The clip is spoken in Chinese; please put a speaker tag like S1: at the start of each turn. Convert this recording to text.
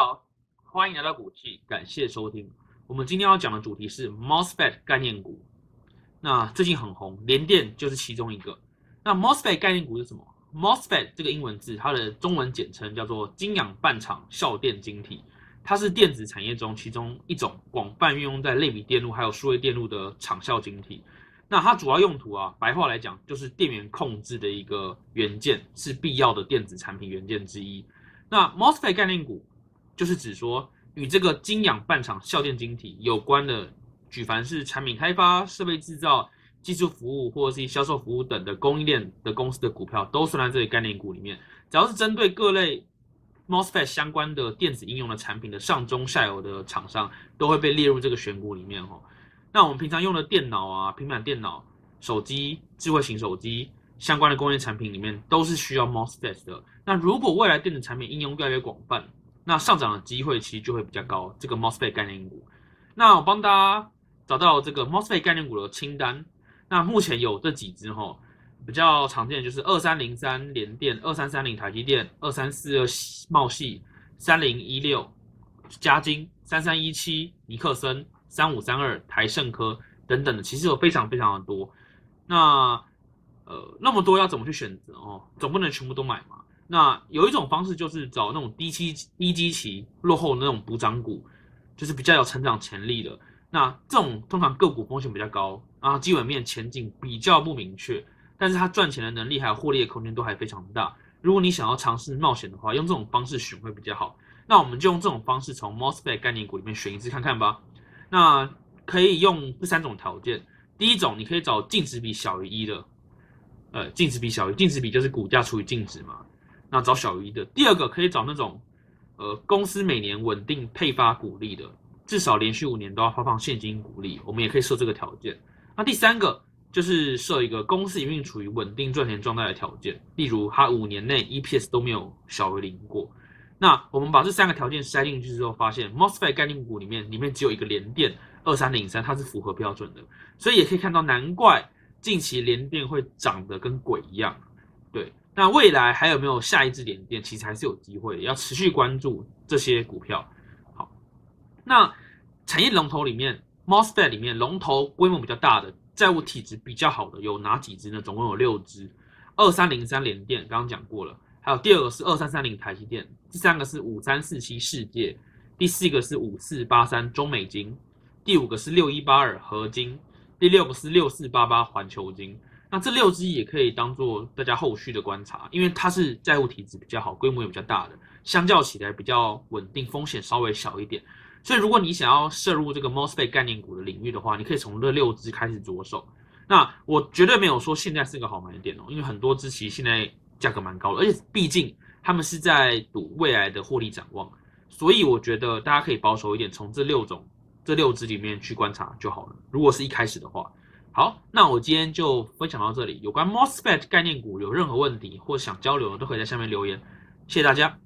S1: 好，欢迎来到股气，感谢收听。我们今天要讲的主题是 MOSFET 概念股。那最近很红，联电就是其中一个。那 MOSFET 概念股是什么？MOSFET 这个英文字，它的中文简称叫做晶氧半场效电晶体，它是电子产业中其中一种广泛运用在类比电路还有数位电路的场效晶体。那它主要用途啊，白话来讲就是电源控制的一个元件，是必要的电子产品元件之一。那 MOSFET 概念股就是指说与这个晶氧半场效电晶体有关的，举凡是产品开发、设备制造、技术服务或者是销售服务等的供应链的公司的股票，都算在这里概念股里面。只要是针对各类 MOSFET 相关的电子应用的产品的上中下游的厂商，都会被列入这个选股里面哦。那我们平常用的电脑啊、平板电脑、手机、智慧型手机相关的工业产品里面，都是需要 MOSFET 的。那如果未来电子产品应用越来越广泛，那上涨的机会其实就会比较高。这个 MOSFET 概念股，那我帮大家找到这个 MOSFET 概念股的清单。那目前有这几只哈，比较常见的就是二三零三联电、二三三零台积电、二三四二茂系、三零一六嘉金、三三一七尼克森。三五三二台盛科等等的，其实有非常非常的多。那呃那么多要怎么去选择哦？总不能全部都买嘛。那有一种方式就是找那种低期低基期落后那种补涨股，就是比较有成长潜力的。那这种通常个股风险比较高啊，基本面前景比较不明确，但是它赚钱的能力还有获利的空间都还非常大。如果你想要尝试冒险的话，用这种方式选会比较好。那我们就用这种方式从 MOSFET 概念股里面选一只看看吧。那可以用这三种条件。第一种，你可以找净值比小于一的，呃，净值比小于净值比就是股价除以净值嘛。那找小于一的。第二个，可以找那种，呃，公司每年稳定配发股利的，至少连续五年都要发放现金股利，我们也可以设这个条件。那第三个就是设一个公司营运处于稳定赚钱状态的条件，例如它五年内 EPS 都没有小于零过。那我们把这三个条件塞进去之后，发现 MOSFET 概念股里面里面只有一个联电二三零三，它是符合标准的，所以也可以看到，难怪近期联电会涨得跟鬼一样。对，那未来还有没有下一支联电？其实还是有机会，要持续关注这些股票。好，那产业龙头里面，MOSFET 里面龙头规模比较大的、债务体质比较好的有哪几支呢？总共有六支，二三零三联电刚刚讲过了。还有第二个是二三三零台积电，第三个是五三四七世界，第四个是五四八三中美金，第五个是六一八二合金，第六个是六四八八环球金。那这六只也可以当做大家后续的观察，因为它是债务体质比较好，规模也比较大的，相较起来比较稳定，风险稍微小一点。所以如果你想要涉入这个 MOSFET 概念股的领域的话，你可以从这六只开始着手。那我绝对没有说现在是个好买点哦，因为很多支其实现在。价格蛮高的，而且毕竟他们是在赌未来的获利展望，所以我觉得大家可以保守一点，从这六种、这六只里面去观察就好了。如果是一开始的话，好，那我今天就分享到这里。有关 MOSFET 概念股有任何问题或想交流的，都可以在下面留言。谢谢大家。